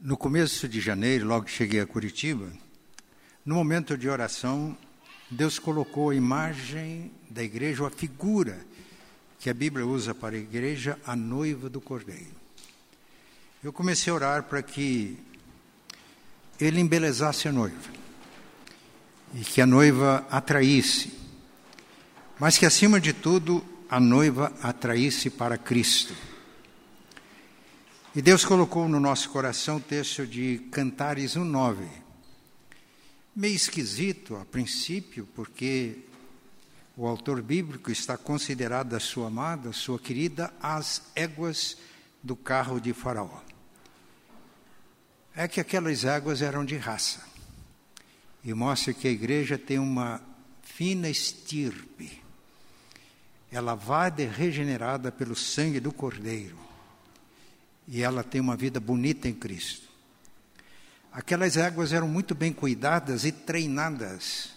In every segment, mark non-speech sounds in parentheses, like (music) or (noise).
No começo de janeiro, logo que cheguei a Curitiba, no momento de oração, Deus colocou a imagem da igreja, a figura que a Bíblia usa para a igreja, a noiva do Cordeiro. Eu comecei a orar para que ele embelezasse a noiva e que a noiva atraísse, mas que acima de tudo a noiva atraísse para Cristo. E Deus colocou no nosso coração o texto de Cantares 1:9. Meio esquisito a princípio, porque o autor bíblico está considerado a sua amada, sua querida, as éguas do carro de Faraó. É que aquelas éguas eram de raça. E mostra que a igreja tem uma fina estirpe. Ela vai regenerada pelo sangue do Cordeiro e ela tem uma vida bonita em Cristo. Aquelas éguas eram muito bem cuidadas e treinadas.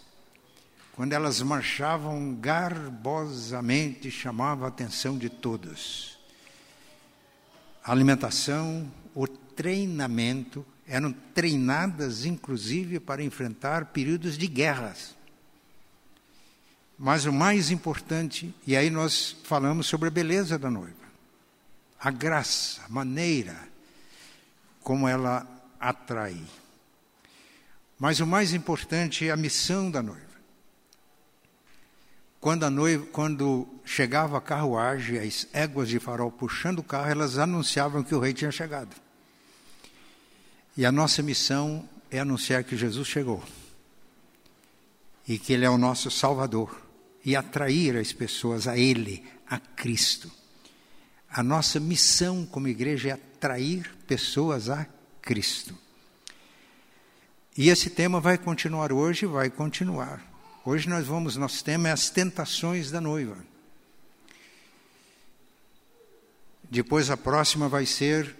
Quando elas marchavam garbosamente, chamava a atenção de todos. A alimentação, o treinamento, eram treinadas inclusive para enfrentar períodos de guerras. Mas o mais importante, e aí nós falamos sobre a beleza da noiva a graça, a maneira como ela atrai. Mas o mais importante é a missão da noiva. Quando, a noiva, quando chegava a carruagem, as éguas de farol puxando o carro, elas anunciavam que o rei tinha chegado. E a nossa missão é anunciar que Jesus chegou. E que Ele é o nosso Salvador. E atrair as pessoas a Ele, a Cristo. A nossa missão como igreja é atrair pessoas a Cristo. E esse tema vai continuar hoje, vai continuar. Hoje nós vamos, nosso tema é as tentações da noiva. Depois a próxima vai ser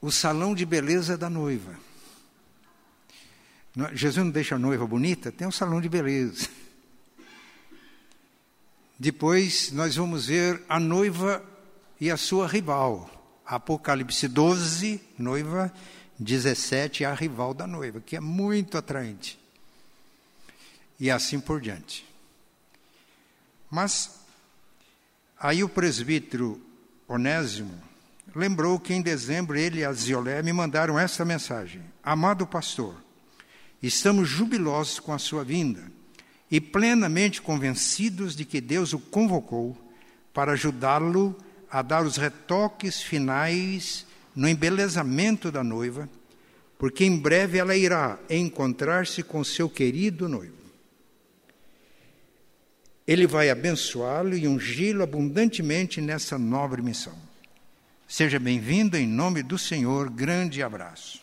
o salão de beleza da noiva. Jesus não deixa a noiva bonita? Tem um salão de beleza. Depois nós vamos ver a noiva e a sua rival. Apocalipse 12, noiva, 17, a rival da noiva, que é muito atraente. E assim por diante. Mas aí o presbítero Onésimo lembrou que em dezembro ele e a Ziolé me mandaram essa mensagem: Amado pastor, estamos jubilosos com a sua vinda e plenamente convencidos de que Deus o convocou para ajudá-lo a dar os retoques finais no embelezamento da noiva, porque em breve ela irá encontrar-se com seu querido noivo. Ele vai abençoá-lo e ungí-lo abundantemente nessa nobre missão. Seja bem-vindo em nome do Senhor, grande abraço.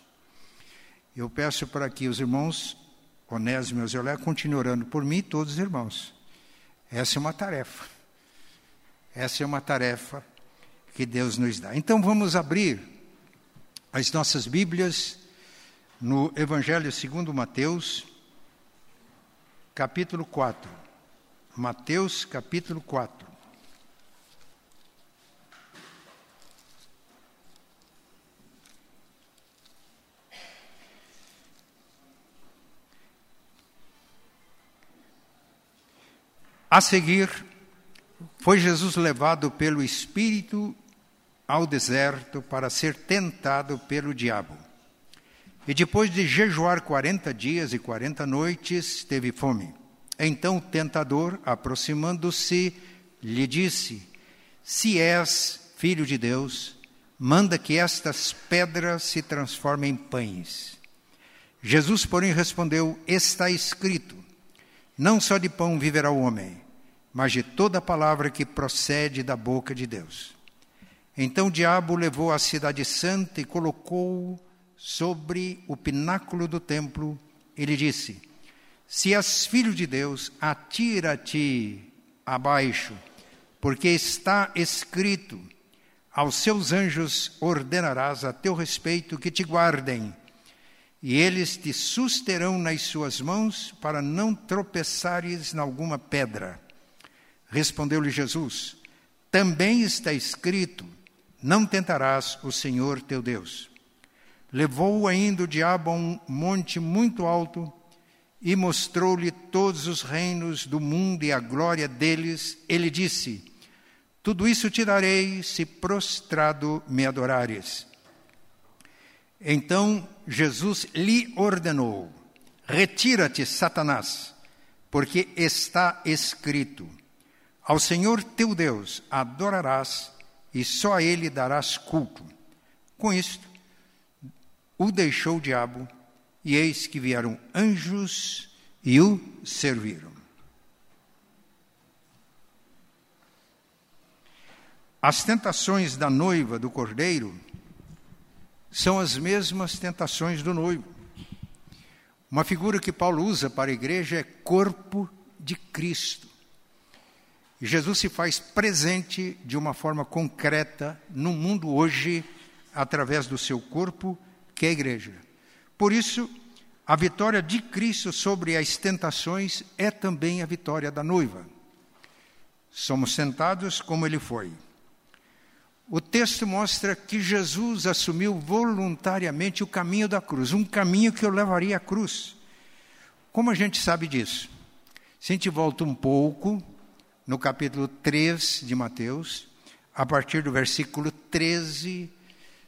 Eu peço para que os irmãos Onésimo e Eusélio, continue orando por mim e todos os irmãos. Essa é uma tarefa. Essa é uma tarefa que Deus nos dá. Então vamos abrir as nossas Bíblias no Evangelho segundo Mateus, capítulo 4. Mateus, capítulo 4. A seguir, foi Jesus levado pelo Espírito ao deserto para ser tentado pelo diabo. E depois de jejuar quarenta dias e quarenta noites, teve fome. Então o tentador, aproximando-se, lhe disse: Se és filho de Deus, manda que estas pedras se transformem em pães. Jesus, porém, respondeu: Está escrito: Não só de pão viverá o homem, mas de toda palavra que procede da boca de Deus. Então o diabo levou a cidade santa e colocou sobre o pináculo do templo. Ele disse: Se és filho de Deus, atira-te abaixo, porque está escrito: Aos seus anjos ordenarás a teu respeito que te guardem, e eles te susterão nas suas mãos para não tropeçares em alguma pedra. Respondeu-lhe Jesus: Também está escrito: Não tentarás o Senhor teu Deus. levou ainda o diabo a um monte muito alto e mostrou-lhe todos os reinos do mundo e a glória deles. Ele disse: Tudo isso te darei se prostrado me adorares. Então Jesus lhe ordenou: Retira-te, Satanás, porque está escrito: Ao Senhor teu Deus adorarás e só a ele darás culto. Com isto, o deixou o diabo, e eis que vieram anjos e o serviram. As tentações da noiva do cordeiro são as mesmas tentações do noivo. Uma figura que Paulo usa para a igreja é corpo de Cristo. Jesus se faz presente de uma forma concreta no mundo hoje, através do seu corpo, que é a igreja. Por isso, a vitória de Cristo sobre as tentações é também a vitória da noiva. Somos sentados como ele foi. O texto mostra que Jesus assumiu voluntariamente o caminho da cruz, um caminho que o levaria à cruz. Como a gente sabe disso? Se a gente volta um pouco, no capítulo 3 de Mateus, a partir do versículo 13,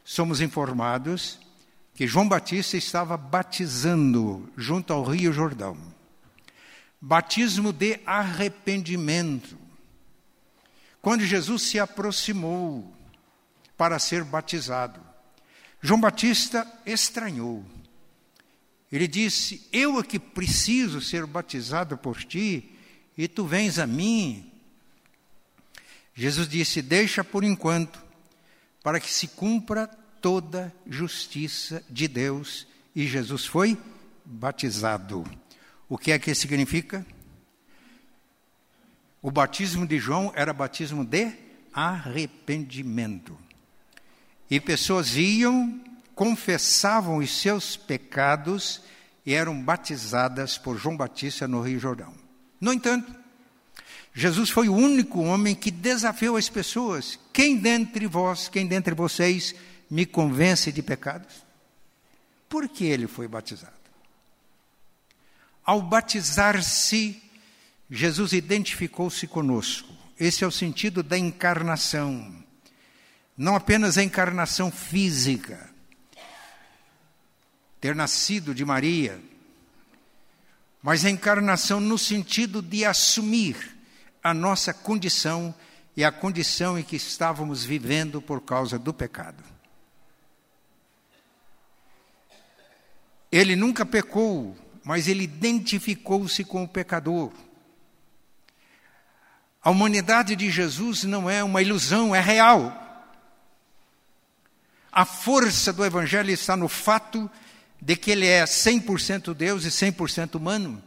somos informados que João Batista estava batizando junto ao Rio Jordão. Batismo de arrependimento. Quando Jesus se aproximou, para ser batizado. João Batista estranhou. Ele disse: Eu é que preciso ser batizado por ti, e tu vens a mim. Jesus disse: Deixa por enquanto, para que se cumpra toda justiça de Deus. E Jesus foi batizado. O que é que significa? O batismo de João era batismo de arrependimento. E pessoas iam, confessavam os seus pecados e eram batizadas por João Batista no Rio Jordão. No entanto, Jesus foi o único homem que desafiou as pessoas. Quem dentre vós, quem dentre vocês me convence de pecados? Por que ele foi batizado? Ao batizar-se, Jesus identificou-se conosco. Esse é o sentido da encarnação não apenas a encarnação física, ter nascido de Maria, mas a encarnação no sentido de assumir a nossa condição e a condição em que estávamos vivendo por causa do pecado. Ele nunca pecou, mas ele identificou-se com o pecador. A humanidade de Jesus não é uma ilusão, é real. A força do Evangelho está no fato de que ele é 100% Deus e 100% humano.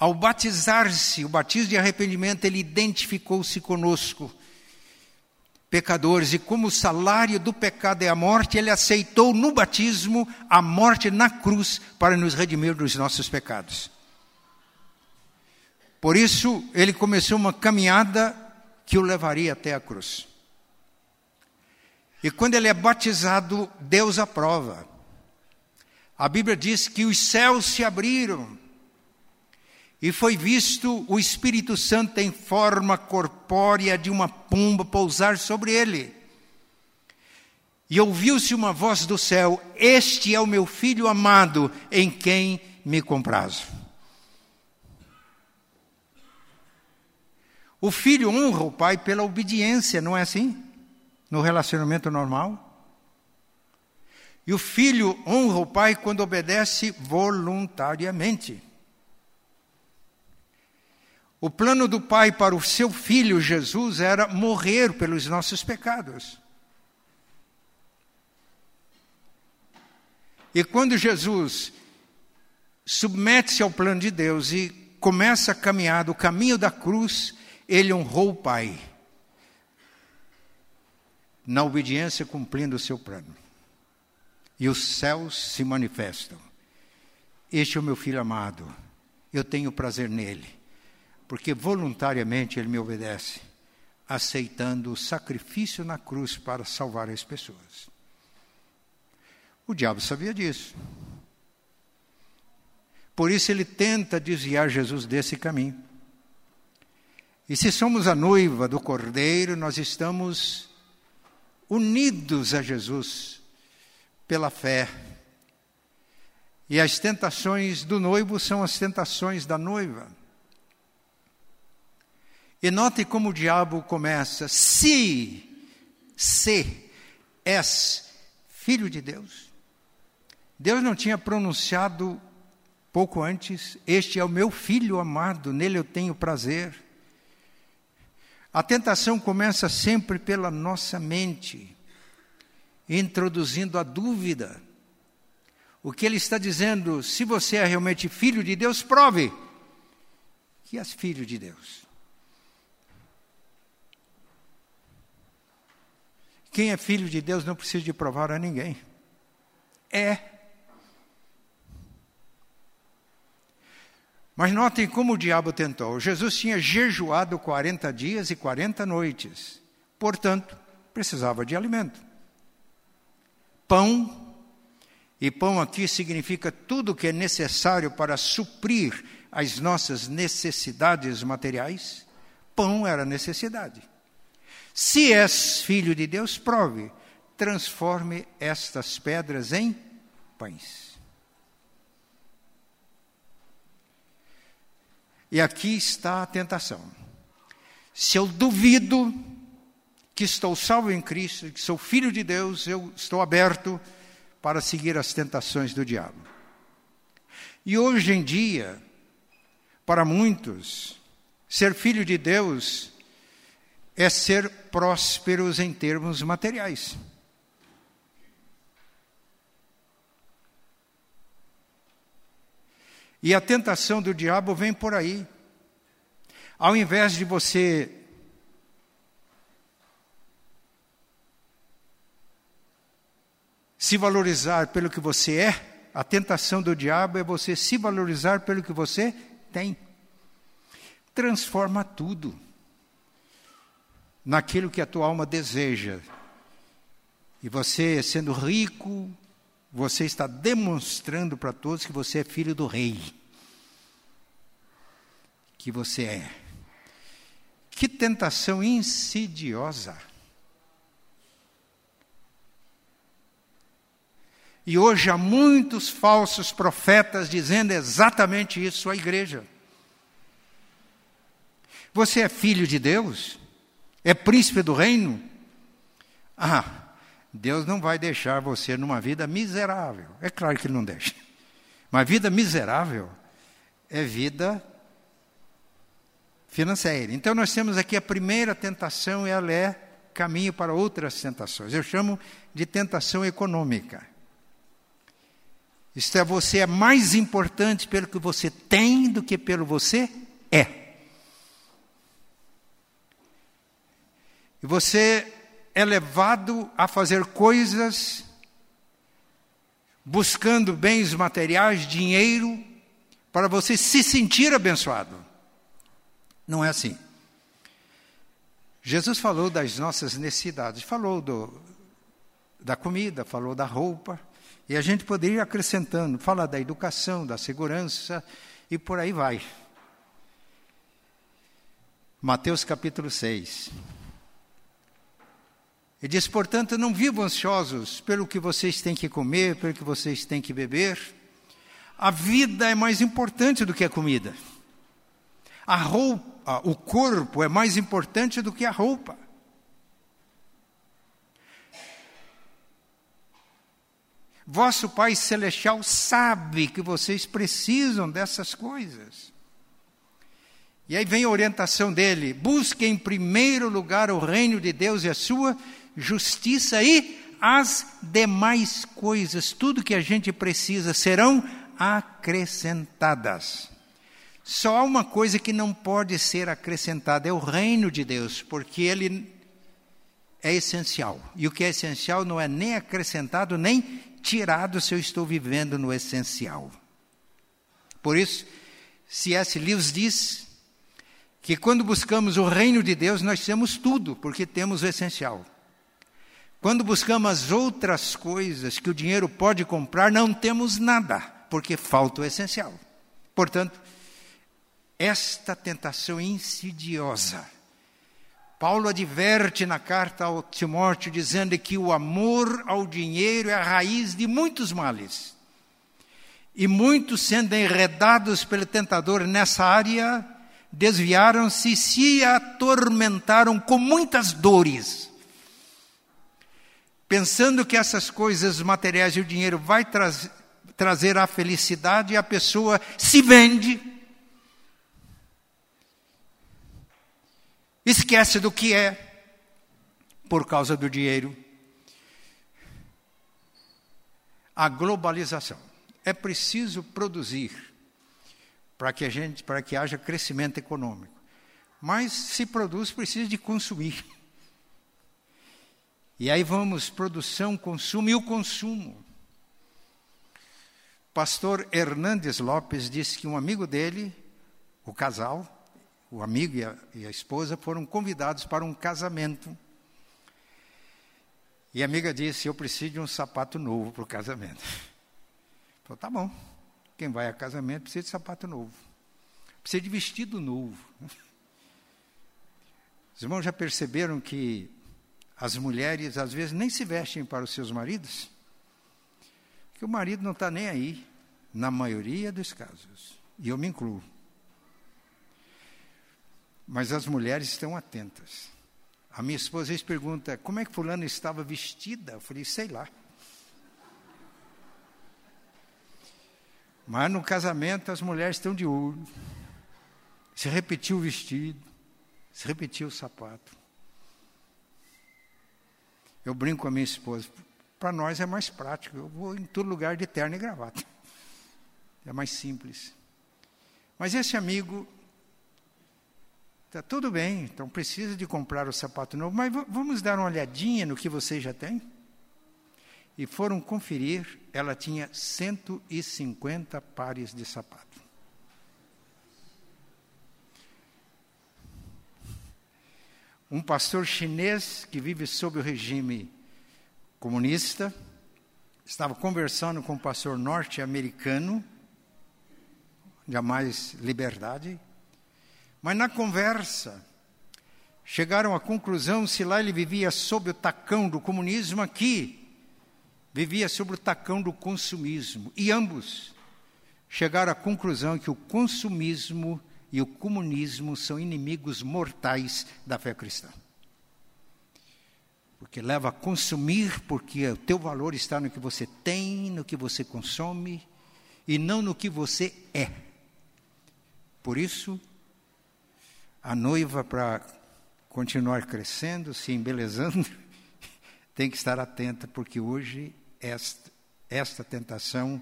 Ao batizar-se, o batismo de arrependimento, ele identificou-se conosco, pecadores, e como o salário do pecado é a morte, ele aceitou no batismo a morte na cruz para nos redimir dos nossos pecados. Por isso, ele começou uma caminhada que o levaria até a cruz. E quando ele é batizado, Deus aprova. A Bíblia diz que os céus se abriram e foi visto o Espírito Santo em forma corpórea de uma pomba pousar sobre ele. E ouviu-se uma voz do céu: Este é o meu filho amado, em quem me comprazo. O filho honra o pai pela obediência, não é assim? no relacionamento normal. E o filho honra o pai quando obedece voluntariamente. O plano do pai para o seu filho Jesus era morrer pelos nossos pecados. E quando Jesus submete-se ao plano de Deus e começa a caminhar do caminho da cruz, ele honrou o Pai na obediência cumprindo o seu plano. E os céus se manifestam. Este é o meu filho amado, eu tenho prazer nele, porque voluntariamente ele me obedece, aceitando o sacrifício na cruz para salvar as pessoas. O diabo sabia disso. Por isso ele tenta desviar Jesus desse caminho. E se somos a noiva do Cordeiro, nós estamos unidos a Jesus pela fé. E as tentações do noivo são as tentações da noiva. E note como o diabo começa: se, se és filho de Deus. Deus não tinha pronunciado pouco antes: Este é o meu filho amado, nele eu tenho prazer. A tentação começa sempre pela nossa mente, introduzindo a dúvida. O que ele está dizendo, se você é realmente filho de Deus, prove que és filho de Deus. Quem é filho de Deus não precisa de provar a ninguém. É Mas notem como o diabo tentou. Jesus tinha jejuado 40 dias e 40 noites. Portanto, precisava de alimento. Pão, e pão aqui significa tudo que é necessário para suprir as nossas necessidades materiais. Pão era necessidade. Se és filho de Deus, prove, transforme estas pedras em pães. E aqui está a tentação. Se eu duvido que estou salvo em Cristo, que sou filho de Deus, eu estou aberto para seguir as tentações do diabo. E hoje em dia, para muitos, ser filho de Deus é ser prósperos em termos materiais. E a tentação do diabo vem por aí. Ao invés de você se valorizar pelo que você é, a tentação do diabo é você se valorizar pelo que você tem. Transforma tudo naquilo que a tua alma deseja. E você, sendo rico, você está demonstrando para todos que você é filho do rei. Que você é. Que tentação insidiosa. E hoje há muitos falsos profetas dizendo exatamente isso à igreja. Você é filho de Deus? É príncipe do reino? Ah, Deus não vai deixar você numa vida miserável. É claro que Ele não deixa. Mas vida miserável é vida financeira. Então nós temos aqui a primeira tentação e ela é caminho para outras tentações. Eu chamo de tentação econômica. Isto é, você é mais importante pelo que você tem do que pelo você é. E você é levado a fazer coisas buscando bens materiais, dinheiro, para você se sentir abençoado. Não é assim. Jesus falou das nossas necessidades, falou do, da comida, falou da roupa, e a gente poderia ir acrescentando, fala da educação, da segurança, e por aí vai. Mateus capítulo 6. Ele diz, portanto, não vivam ansiosos pelo que vocês têm que comer, pelo que vocês têm que beber. A vida é mais importante do que a comida. A roupa, o corpo é mais importante do que a roupa. Vosso Pai Celestial sabe que vocês precisam dessas coisas. E aí vem a orientação dele: busque em primeiro lugar o reino de Deus e a sua justiça e as demais coisas, tudo que a gente precisa, serão acrescentadas. Só há uma coisa que não pode ser acrescentada: é o reino de Deus, porque ele é essencial. E o que é essencial não é nem acrescentado, nem tirado se eu estou vivendo no essencial. Por isso, C.S. Lewis diz que quando buscamos o reino de Deus, nós temos tudo, porque temos o essencial. Quando buscamos as outras coisas que o dinheiro pode comprar, não temos nada, porque falta o essencial. Portanto, esta tentação insidiosa. Paulo adverte na carta ao Timóteo dizendo que o amor ao dinheiro é a raiz de muitos males. E muitos, sendo enredados pelo tentador nessa área, desviaram-se e se atormentaram com muitas dores pensando que essas coisas materiais e o dinheiro vai tra trazer a felicidade, a pessoa se vende, esquece do que é por causa do dinheiro. A globalização. É preciso produzir para que a gente, para que haja crescimento econômico. Mas se produz, precisa de consumir. E aí vamos, produção, consumo e o consumo. Pastor Hernandes Lopes disse que um amigo dele, o casal, o amigo e a, e a esposa, foram convidados para um casamento. E a amiga disse: Eu preciso de um sapato novo para o casamento. (laughs) Falou: Tá bom. Quem vai a casamento precisa de sapato novo. Precisa de vestido novo. (laughs) Os irmãos já perceberam que as mulheres às vezes nem se vestem para os seus maridos, que o marido não está nem aí, na maioria dos casos, e eu me incluo. Mas as mulheres estão atentas. A minha esposa às pergunta: como é que Fulano estava vestida? Eu falei: sei lá. Mas no casamento as mulheres estão de olho. Se repetiu o vestido, se repetiu o sapato. Eu brinco com a minha esposa. Para nós é mais prático. Eu vou em todo lugar de terno e gravata. É mais simples. Mas esse amigo está tudo bem, então precisa de comprar o sapato novo, mas vamos dar uma olhadinha no que você já tem? E foram conferir, ela tinha 150 pares de sapato. Um pastor chinês que vive sob o regime comunista, estava conversando com um pastor norte-americano, jamais liberdade, mas na conversa chegaram à conclusão se lá ele vivia sob o tacão do comunismo, aqui vivia sob o tacão do consumismo. E ambos chegaram à conclusão que o consumismo e o comunismo são inimigos mortais da fé cristã. Porque leva a consumir, porque o teu valor está no que você tem, no que você consome, e não no que você é. Por isso, a noiva, para continuar crescendo, se embelezando, (laughs) tem que estar atenta, porque hoje esta, esta tentação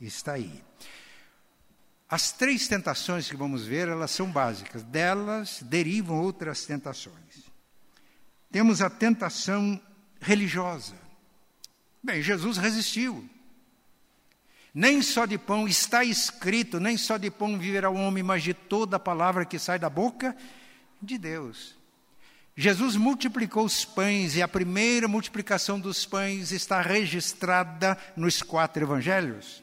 está aí. As três tentações que vamos ver, elas são básicas. Delas derivam outras tentações. Temos a tentação religiosa. Bem, Jesus resistiu. Nem só de pão está escrito, nem só de pão viverá o homem, mas de toda a palavra que sai da boca de Deus. Jesus multiplicou os pães e a primeira multiplicação dos pães está registrada nos quatro evangelhos.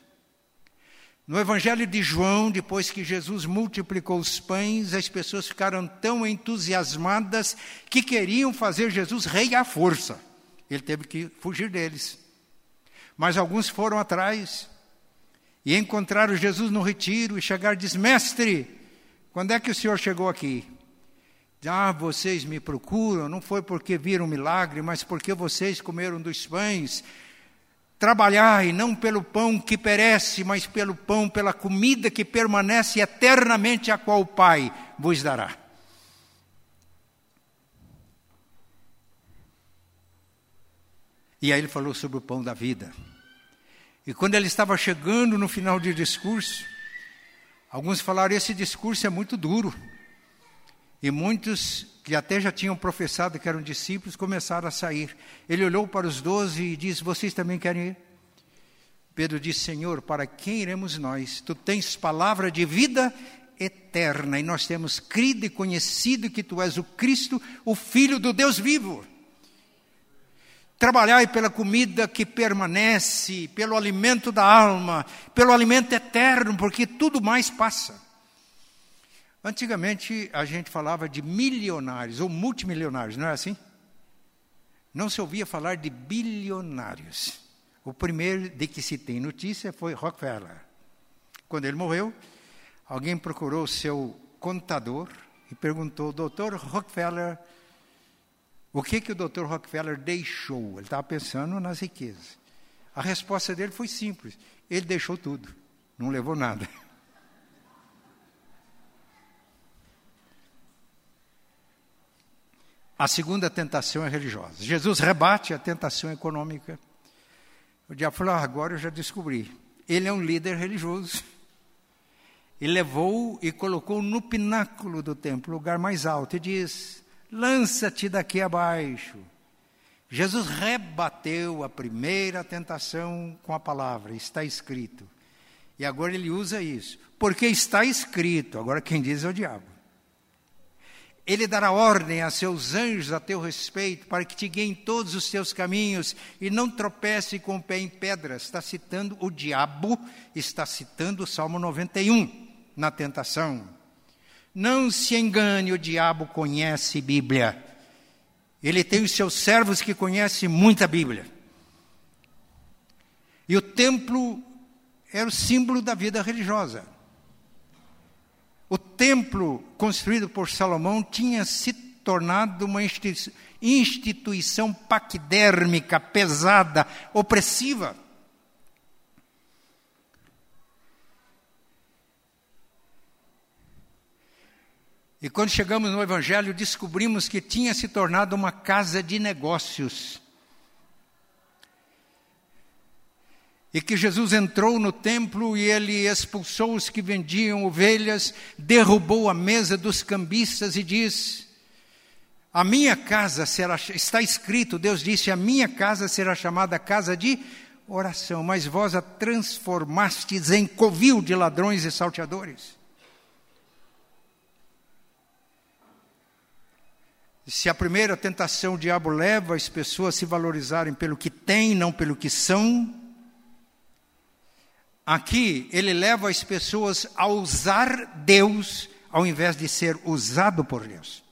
No Evangelho de João, depois que Jesus multiplicou os pães, as pessoas ficaram tão entusiasmadas que queriam fazer Jesus rei à força. Ele teve que fugir deles. Mas alguns foram atrás e encontraram Jesus no retiro e chegaram e dizem: Mestre, quando é que o senhor chegou aqui? Ah, vocês me procuram, não foi porque viram um milagre, mas porque vocês comeram dos pães Trabalhai não pelo pão que perece, mas pelo pão, pela comida que permanece eternamente, a qual o Pai vos dará. E aí ele falou sobre o pão da vida. E quando ele estava chegando no final do discurso, alguns falaram: esse discurso é muito duro. E muitos que até já tinham professado que eram discípulos começaram a sair. Ele olhou para os doze e disse: Vocês também querem ir? Pedro disse: Senhor, para quem iremos nós? Tu tens palavra de vida eterna e nós temos crido e conhecido que tu és o Cristo, o Filho do Deus vivo. Trabalhai pela comida que permanece, pelo alimento da alma, pelo alimento eterno, porque tudo mais passa. Antigamente a gente falava de milionários ou multimilionários, não é assim? Não se ouvia falar de bilionários. O primeiro de que se tem notícia foi Rockefeller. Quando ele morreu, alguém procurou seu contador e perguntou: Doutor Rockefeller, o que, que o doutor Rockefeller deixou? Ele estava pensando nas riquezas. A resposta dele foi simples: ele deixou tudo, não levou nada. (laughs) A segunda tentação é religiosa. Jesus rebate a tentação econômica. O diabo falou: ah, agora eu já descobri. Ele é um líder religioso. E levou e colocou no pináculo do templo, lugar mais alto, e diz: lança-te daqui abaixo. Jesus rebateu a primeira tentação com a palavra: está escrito. E agora ele usa isso, porque está escrito. Agora quem diz é o diabo. Ele dará ordem a seus anjos a teu respeito, para que te guiem todos os teus caminhos e não tropece com o pé em pedras. Está citando o diabo, está citando o Salmo 91 na tentação. Não se engane, o diabo conhece Bíblia. Ele tem os seus servos que conhecem muita Bíblia. E o templo era o símbolo da vida religiosa. O templo construído por Salomão tinha se tornado uma instituição paquidérmica, pesada, opressiva. E quando chegamos no Evangelho, descobrimos que tinha se tornado uma casa de negócios. E que Jesus entrou no templo e ele expulsou os que vendiam ovelhas, derrubou a mesa dos cambistas e diz: A minha casa será, está escrito, Deus disse: A minha casa será chamada casa de oração, mas vós a transformastes em covil de ladrões e salteadores. Se a primeira tentação o diabo leva as pessoas a se valorizarem pelo que têm, não pelo que são, Aqui ele leva as pessoas a usar Deus ao invés de ser usado por Deus.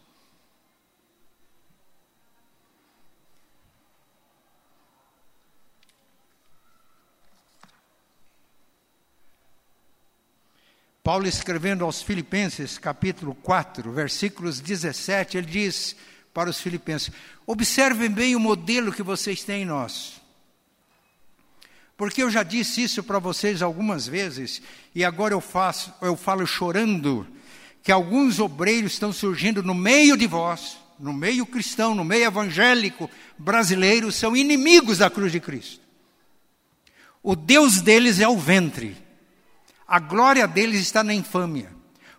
Paulo escrevendo aos Filipenses, capítulo 4, versículos 17, ele diz para os filipenses: Observem bem o modelo que vocês têm em nós. Porque eu já disse isso para vocês algumas vezes, e agora eu, faço, eu falo chorando, que alguns obreiros estão surgindo no meio de vós, no meio cristão, no meio evangélico brasileiro, são inimigos da cruz de Cristo. O Deus deles é o ventre, a glória deles está na infâmia,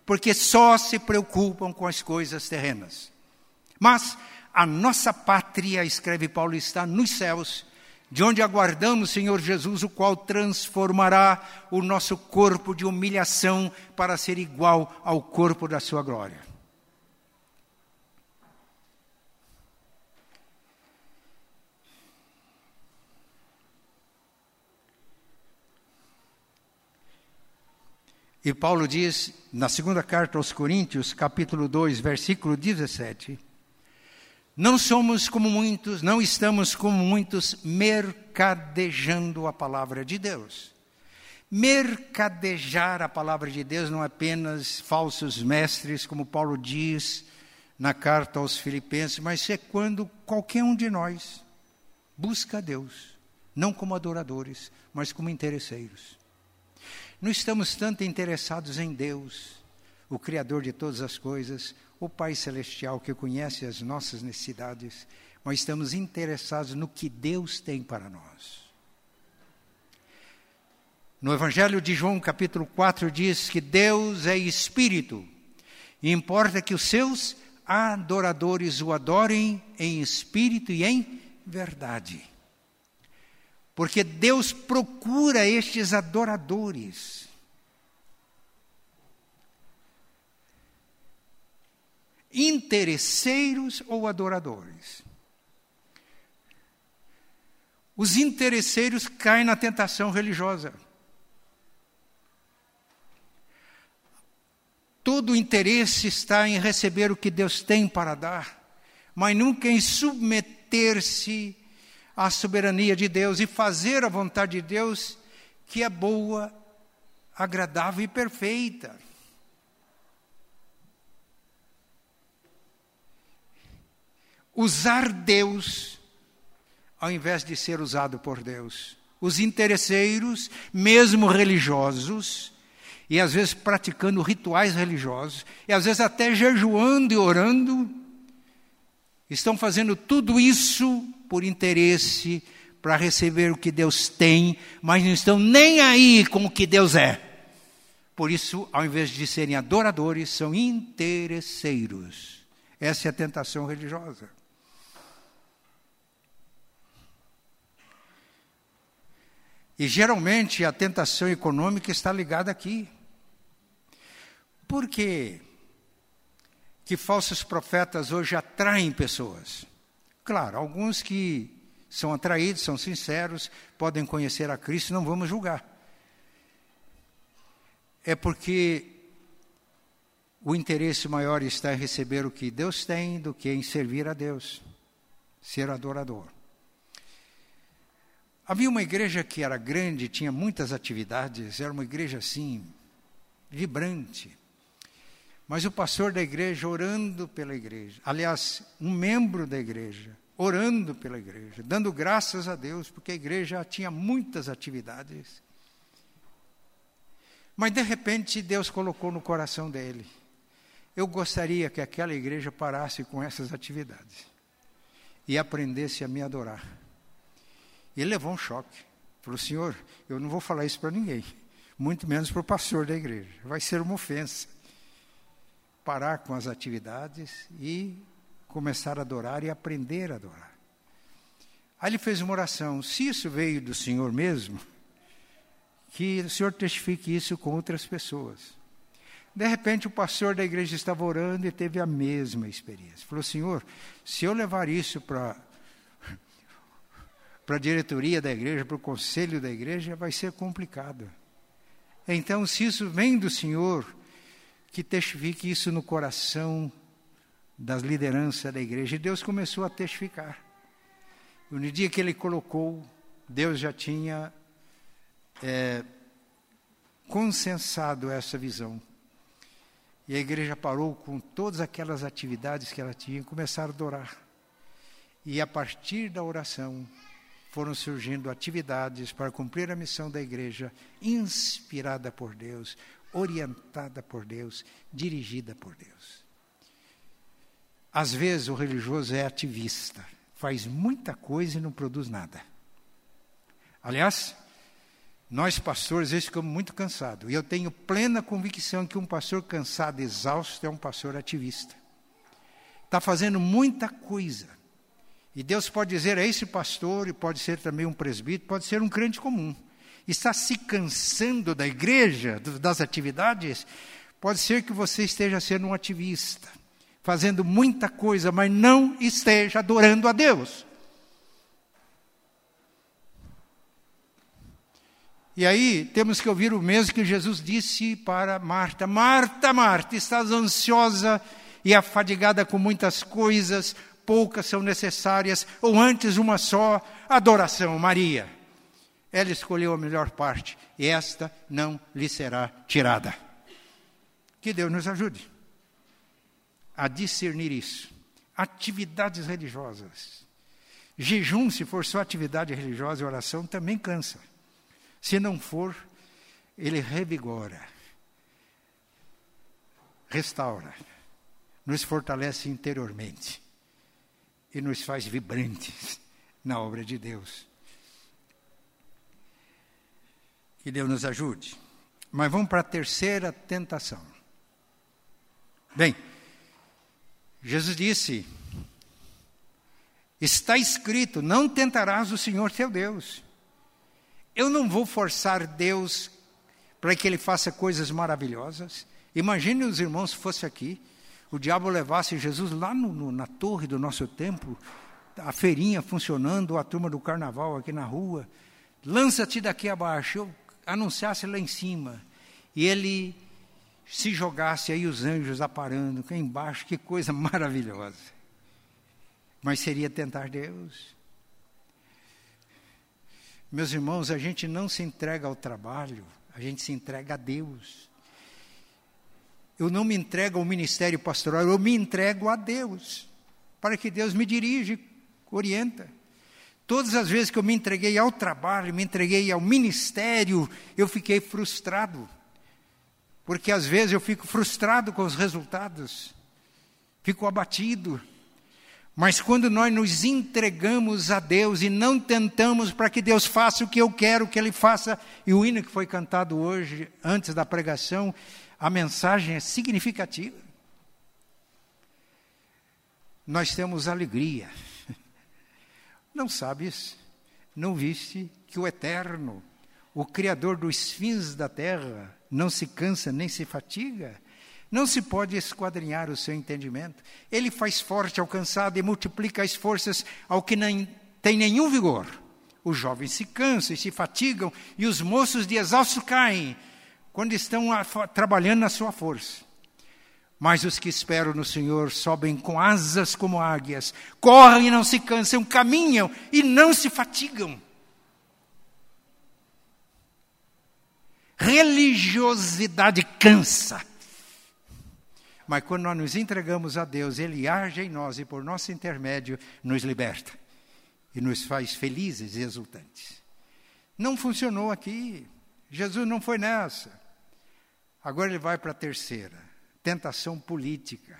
porque só se preocupam com as coisas terrenas. Mas a nossa pátria, escreve Paulo, está nos céus de onde aguardamos, Senhor Jesus, o qual transformará o nosso corpo de humilhação para ser igual ao corpo da Sua glória. E Paulo diz, na segunda carta aos Coríntios, capítulo 2, versículo 17: não somos como muitos, não estamos como muitos mercadejando a palavra de Deus. Mercadejar a palavra de Deus não é apenas falsos mestres, como Paulo diz na carta aos Filipenses, mas é quando qualquer um de nós busca a Deus, não como adoradores, mas como interesseiros. Não estamos tanto interessados em Deus, o Criador de todas as coisas, o Pai Celestial que conhece as nossas necessidades, mas estamos interessados no que Deus tem para nós. No Evangelho de João, capítulo 4, diz que Deus é espírito, e importa que os seus adoradores o adorem em espírito e em verdade. Porque Deus procura estes adoradores. Interesseiros ou adoradores. Os interesseiros caem na tentação religiosa. Todo o interesse está em receber o que Deus tem para dar, mas nunca em submeter-se à soberania de Deus e fazer a vontade de Deus, que é boa, agradável e perfeita. Usar Deus ao invés de ser usado por Deus. Os interesseiros, mesmo religiosos, e às vezes praticando rituais religiosos, e às vezes até jejuando e orando, estão fazendo tudo isso por interesse, para receber o que Deus tem, mas não estão nem aí com o que Deus é. Por isso, ao invés de serem adoradores, são interesseiros. Essa é a tentação religiosa. E geralmente a tentação econômica está ligada aqui. Por que que falsos profetas hoje atraem pessoas? Claro, alguns que são atraídos, são sinceros, podem conhecer a Cristo, não vamos julgar. É porque o interesse maior está em receber o que Deus tem do que em servir a Deus, ser adorador. Havia uma igreja que era grande, tinha muitas atividades, era uma igreja assim, vibrante. Mas o pastor da igreja orando pela igreja, aliás, um membro da igreja, orando pela igreja, dando graças a Deus, porque a igreja tinha muitas atividades. Mas de repente Deus colocou no coração dele: eu gostaria que aquela igreja parasse com essas atividades e aprendesse a me adorar. Ele levou um choque. Falou, Senhor, eu não vou falar isso para ninguém, muito menos para o pastor da igreja. Vai ser uma ofensa. Parar com as atividades e começar a adorar e aprender a adorar. Aí ele fez uma oração: se isso veio do Senhor mesmo, que o Senhor testifique isso com outras pessoas. De repente, o pastor da igreja estava orando e teve a mesma experiência. Falou: Senhor, se eu levar isso para para a diretoria da igreja, para o conselho da igreja, vai ser complicado. Então, se isso vem do Senhor, que testifique isso no coração das lideranças da igreja. E Deus começou a testificar. No dia que ele colocou, Deus já tinha é, consensado essa visão. E a igreja parou com todas aquelas atividades que ela tinha e começaram a adorar. E a partir da oração, foram surgindo atividades para cumprir a missão da igreja, inspirada por Deus, orientada por Deus, dirigida por Deus. Às vezes o religioso é ativista, faz muita coisa e não produz nada. Aliás, nós pastores, vezes ficamos muito cansados. E eu tenho plena convicção que um pastor cansado, exausto, é um pastor ativista. Está fazendo muita coisa e Deus pode dizer a esse pastor, e pode ser também um presbítero, pode ser um crente comum. Está se cansando da igreja, das atividades, pode ser que você esteja sendo um ativista, fazendo muita coisa, mas não esteja adorando a Deus. E aí temos que ouvir o mesmo que Jesus disse para Marta: Marta, Marta, estás ansiosa e afadigada com muitas coisas, poucas são necessárias, ou antes uma só, adoração, Maria. Ela escolheu a melhor parte, e esta não lhe será tirada. Que Deus nos ajude a discernir isso. Atividades religiosas. Jejum, se for só atividade religiosa e oração, também cansa. Se não for, ele revigora, restaura, nos fortalece interiormente e nos faz vibrantes na obra de Deus. Que Deus nos ajude. Mas vamos para a terceira tentação. Bem, Jesus disse: Está escrito: Não tentarás o Senhor teu Deus. Eu não vou forçar Deus para que ele faça coisas maravilhosas. Imagine os irmãos se fosse aqui o diabo levasse Jesus lá no, no, na torre do nosso templo, a feirinha funcionando, a turma do carnaval aqui na rua, lança-te daqui abaixo, eu anunciasse lá em cima, e ele se jogasse aí os anjos aparando cá embaixo, que coisa (laughs) maravilhosa. Mas seria tentar Deus. Meus irmãos, a gente não se entrega ao trabalho, a gente se entrega a Deus. Eu não me entrego ao ministério pastoral, eu me entrego a Deus, para que Deus me dirija, orienta. Todas as vezes que eu me entreguei ao trabalho, me entreguei ao ministério, eu fiquei frustrado. Porque às vezes eu fico frustrado com os resultados, fico abatido. Mas quando nós nos entregamos a Deus e não tentamos para que Deus faça o que eu quero que Ele faça, e o hino que foi cantado hoje, antes da pregação, a mensagem é significativa. Nós temos alegria. (laughs) Não sabes, não viste que o Eterno, o Criador dos fins da terra, não se cansa nem se fatiga? Não se pode esquadrinhar o seu entendimento. Ele faz forte ao cansado e multiplica as forças ao que não tem nenhum vigor. Os jovens se cansam e se fatigam, e os moços de exausto caem, quando estão trabalhando na sua força. Mas os que esperam no Senhor sobem com asas como águias, correm e não se cansam, caminham e não se fatigam. Religiosidade cansa. Mas quando nós nos entregamos a Deus, Ele age em nós e por nosso intermédio nos liberta e nos faz felizes e exultantes. Não funcionou aqui. Jesus não foi nessa. Agora ele vai para a terceira, tentação política.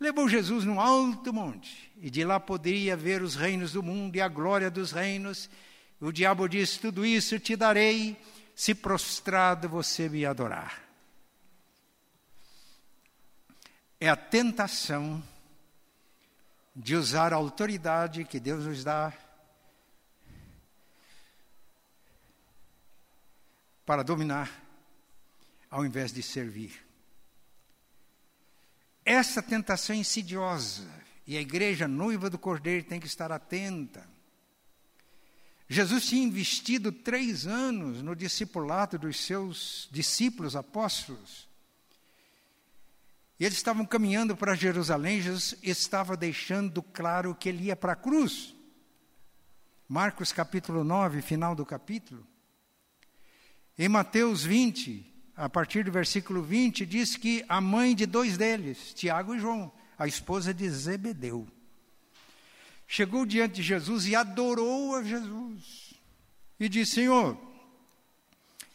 Levou Jesus num alto monte e de lá poderia ver os reinos do mundo e a glória dos reinos. O diabo disse: Tudo isso te darei se prostrado você me adorar. é a tentação de usar a autoridade que Deus nos dá para dominar, ao invés de servir. Essa tentação é insidiosa e a igreja noiva do Cordeiro tem que estar atenta. Jesus tinha investido três anos no discipulado dos seus discípulos apóstolos. E eles estavam caminhando para Jerusalém, Jesus estava deixando claro que ele ia para a cruz. Marcos capítulo 9, final do capítulo. Em Mateus 20, a partir do versículo 20, diz que a mãe de dois deles, Tiago e João, a esposa de Zebedeu, chegou diante de Jesus e adorou a Jesus. E disse: Senhor,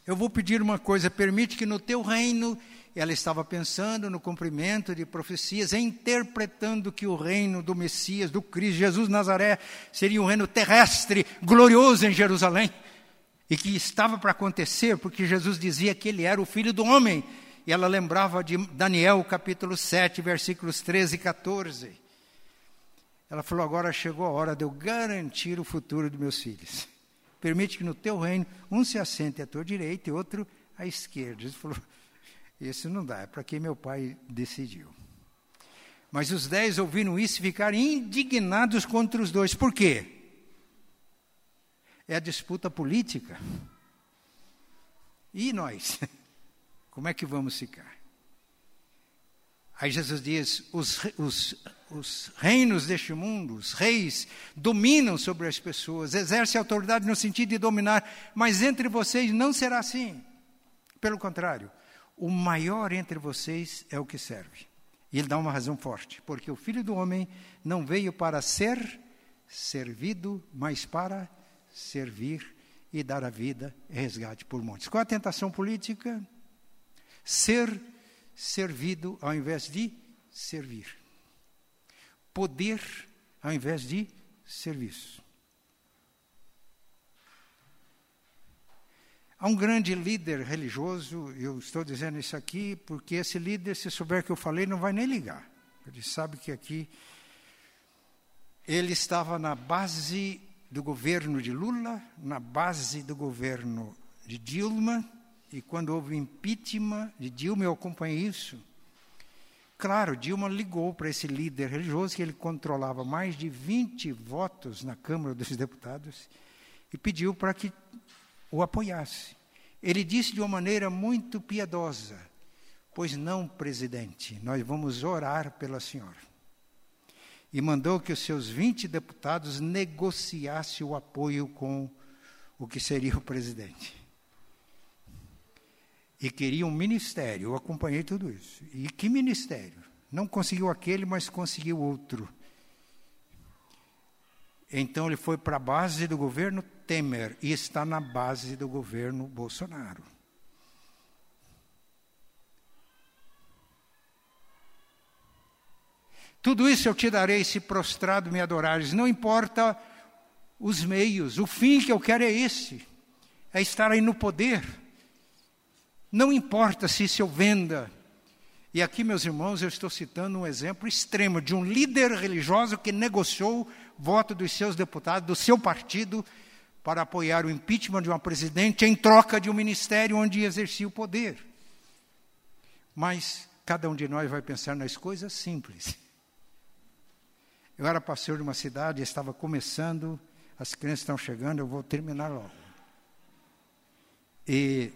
eu vou pedir uma coisa, permite que no teu reino ela estava pensando no cumprimento de profecias, interpretando que o reino do Messias, do Cristo Jesus Nazaré, seria um reino terrestre, glorioso em Jerusalém, e que estava para acontecer, porque Jesus dizia que ele era o filho do homem. E ela lembrava de Daniel capítulo 7, versículos 13 e 14. Ela falou: Agora chegou a hora de eu garantir o futuro dos meus filhos. Permite que no teu reino um se assente à tua direita e outro à esquerda. Jesus falou: esse não dá, é para quem meu pai decidiu. Mas os dez ouviram isso e ficaram indignados contra os dois. Por quê? É a disputa política. E nós? (laughs) Como é que vamos ficar? Aí Jesus diz: os, os, os reinos deste mundo, os reis, dominam sobre as pessoas, exercem autoridade no sentido de dominar, mas entre vocês não será assim. Pelo contrário, o maior entre vocês é o que serve. E ele dá uma razão forte, porque o filho do homem não veio para ser servido, mas para servir e dar a vida resgate por muitos. Qual a tentação política? Ser servido ao invés de servir. Poder ao invés de serviço. Há um grande líder religioso, eu estou dizendo isso aqui porque esse líder, se souber que eu falei, não vai nem ligar. Ele sabe que aqui ele estava na base do governo de Lula, na base do governo de Dilma, e quando houve impeachment de Dilma, eu acompanhei isso. Claro, Dilma ligou para esse líder religioso que ele controlava mais de 20 votos na Câmara dos Deputados e pediu para que o apoiasse. Ele disse de uma maneira muito piedosa: Pois não, presidente, nós vamos orar pela senhora. E mandou que os seus 20 deputados negociassem o apoio com o que seria o presidente e queria um ministério. Eu acompanhei tudo isso. E que ministério? Não conseguiu aquele, mas conseguiu outro. Então ele foi para a base do governo Temer e está na base do governo Bolsonaro. Tudo isso eu te darei se prostrado me adorares. Não importa os meios, o fim que eu quero é esse: é estar aí no poder não importa se isso eu venda. E aqui, meus irmãos, eu estou citando um exemplo extremo de um líder religioso que negociou voto dos seus deputados, do seu partido, para apoiar o impeachment de uma presidente em troca de um ministério onde exercia o poder. Mas cada um de nós vai pensar nas coisas simples. Eu era pastor de uma cidade, estava começando, as crianças estão chegando, eu vou terminar logo. E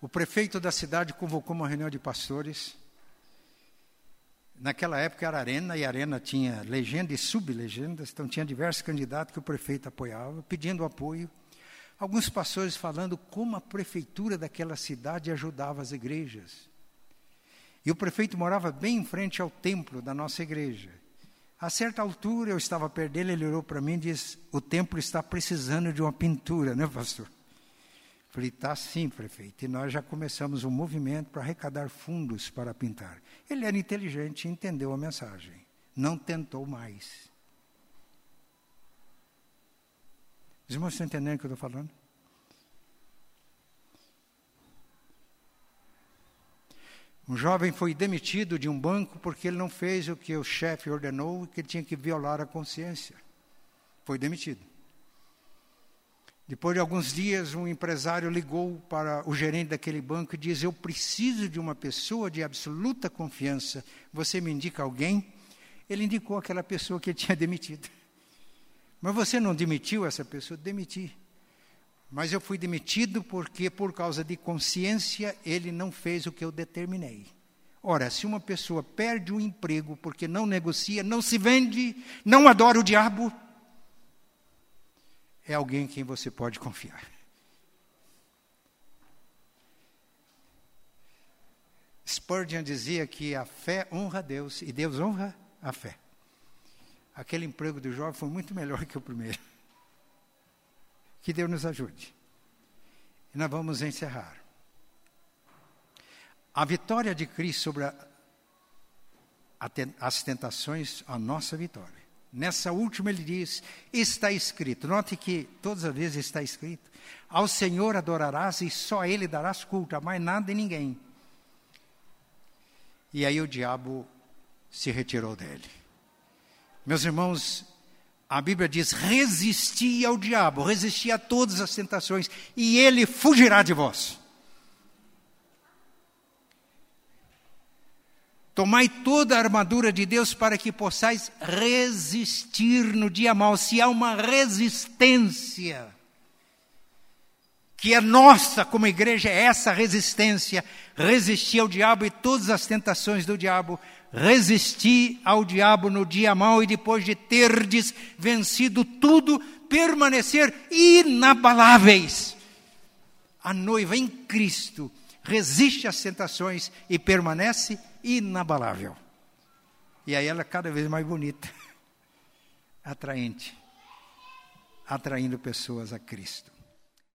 o prefeito da cidade convocou uma reunião de pastores. Naquela época era arena, e arena tinha legenda e sublegendas, então tinha diversos candidatos que o prefeito apoiava, pedindo apoio. Alguns pastores falando como a prefeitura daquela cidade ajudava as igrejas. E o prefeito morava bem em frente ao templo da nossa igreja. A certa altura, eu estava perto dele, ele olhou para mim e disse: O templo está precisando de uma pintura, né, pastor? Falei, está sim, prefeito. E nós já começamos um movimento para arrecadar fundos para pintar. Ele era inteligente e entendeu a mensagem. Não tentou mais. Os irmãos estão entendendo o que eu estou falando? Um jovem foi demitido de um banco porque ele não fez o que o chefe ordenou que ele tinha que violar a consciência. Foi demitido. Depois de alguns dias, um empresário ligou para o gerente daquele banco e disse: Eu preciso de uma pessoa de absoluta confiança. Você me indica alguém? Ele indicou aquela pessoa que ele tinha demitido. Mas você não demitiu essa pessoa? Demiti. Mas eu fui demitido porque, por causa de consciência, ele não fez o que eu determinei. Ora, se uma pessoa perde o emprego porque não negocia, não se vende, não adora o diabo, é alguém em quem você pode confiar. Spurgeon dizia que a fé honra a Deus e Deus honra a fé. Aquele emprego do jovem foi muito melhor que o primeiro. Que Deus nos ajude. E nós vamos encerrar. A vitória de Cristo sobre a, a, as tentações, a nossa vitória. Nessa última ele diz: está escrito. Note que todas as vezes está escrito: ao Senhor adorarás e só a Ele darás culto, a mais nada e ninguém. E aí o diabo se retirou dele. Meus irmãos, a Bíblia diz: resisti ao diabo, resisti a todas as tentações, e ele fugirá de vós. Tomai toda a armadura de Deus para que possais resistir no dia mau. Se há uma resistência, que é nossa como igreja, é essa resistência, resistir ao diabo e todas as tentações do diabo, resistir ao diabo no dia mau e depois de terdes vencido tudo, permanecer inabaláveis. A noiva em Cristo resiste às tentações e permanece inabalável. E aí ela é cada vez mais bonita, (laughs) atraente, atraindo pessoas a Cristo.